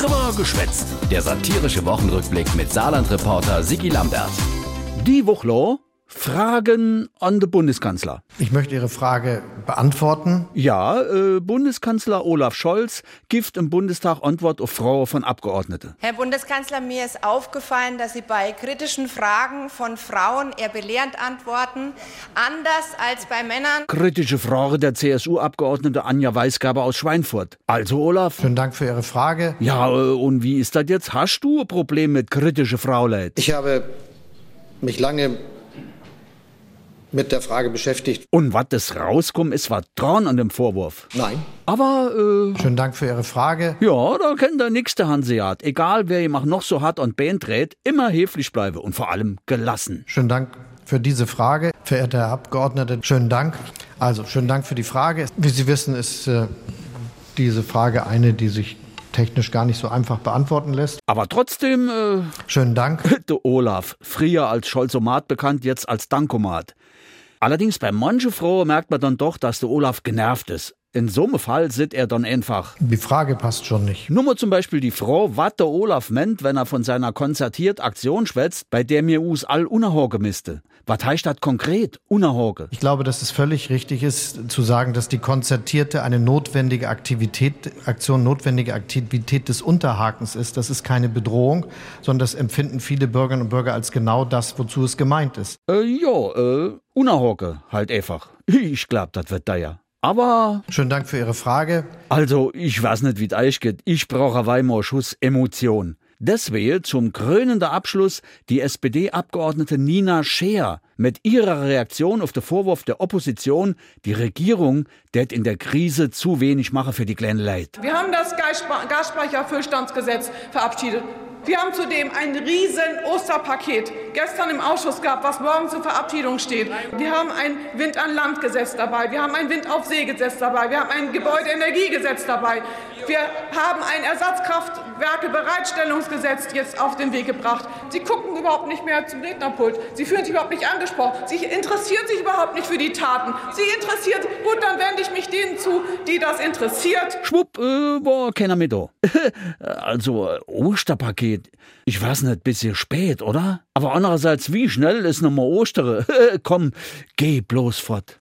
Drüber geschwätzt. Der satirische Wochenrückblick mit Saarland-Reporter Sigi Lambert. Die Woche Fragen an den Bundeskanzler. Ich möchte Ihre Frage beantworten. Ja, äh, Bundeskanzler Olaf Scholz gibt im Bundestag Antwort auf Frauen von Abgeordneten. Herr Bundeskanzler, mir ist aufgefallen, dass Sie bei kritischen Fragen von Frauen eher belehrend antworten, anders als bei Männern. Kritische Frage der CSU-Abgeordnete Anja Weisgaber aus Schweinfurt. Also, Olaf. Vielen Dank für Ihre Frage. Ja, äh, und wie ist das jetzt? Hast du ein Problem mit kritische Frauleid? Ich habe mich lange mit der Frage beschäftigt. Und was das rauskommt, ist was dran an dem Vorwurf. Nein. Aber, äh, Schönen Dank für Ihre Frage. ja, da kennt der nächste Hanseat. Egal, wer ihm auch noch so hart und Band dreht, immer höflich bleibe und vor allem gelassen. Schönen Dank für diese Frage. Verehrter Herr Abgeordneter, schönen Dank. Also, schönen Dank für die Frage. Wie Sie wissen, ist äh, diese Frage eine, die sich technisch gar nicht so einfach beantworten lässt. Aber trotzdem, äh, Schönen Dank. der Olaf, früher als Scholzomat bekannt, jetzt als Dankomat. Allerdings bei manchen Frauen merkt man dann doch, dass der Olaf genervt ist. In so einem Fall sitzt er dann einfach. Die Frage passt schon nicht. Nur mal zum Beispiel die Frau, was der Olaf meint, wenn er von seiner konzertiert Aktion schwätzt, bei der mir us all unerhoge misste. Was heißt das konkret, unerhoge? Ich glaube, dass es völlig richtig ist, zu sagen, dass die konzertierte eine notwendige Aktivität, Aktion, notwendige Aktivität des Unterhakens ist. Das ist keine Bedrohung, sondern das empfinden viele Bürgerinnen und Bürger als genau das, wozu es gemeint ist. Äh, ja, äh, unerhoge, halt einfach. Ich glaub, das wird da ja. Aber, Schönen Dank für Ihre Frage. also, ich weiß nicht, wie es euch geht. Ich brauche Weimar Schuss Emotion. Deswegen zum krönenden Abschluss die SPD-Abgeordnete Nina Scheer mit ihrer Reaktion auf den Vorwurf der Opposition, die Regierung, der in der Krise zu wenig mache für die kleinen Leid. Wir haben das Gasspeicherfüllstandsgesetz verabschiedet. Wir haben zudem ein riesen Osterpaket gestern im Ausschuss gehabt, was morgen zur Verabschiedung steht. Wir haben ein Wind an Land Gesetz dabei. Wir haben ein Wind auf See Gesetz dabei. Wir haben ein Gebäudeenergiegesetz dabei. Wir haben ein Ersatzkraftwerke-Bereitstellungsgesetz jetzt auf den Weg gebracht. Sie gucken überhaupt nicht mehr zum Rednerpult. Sie fühlen sich überhaupt nicht angesprochen. Sie interessieren sich überhaupt nicht für die Taten. Sie interessiert, gut, dann wende ich mich denen zu, die das interessiert. Schwupp, äh, war keiner mit da. also, äh, Osterpaket. Ich weiß nicht, bisschen spät, oder? Aber andererseits, wie schnell ist nochmal Ostere? Komm, geh bloß fort.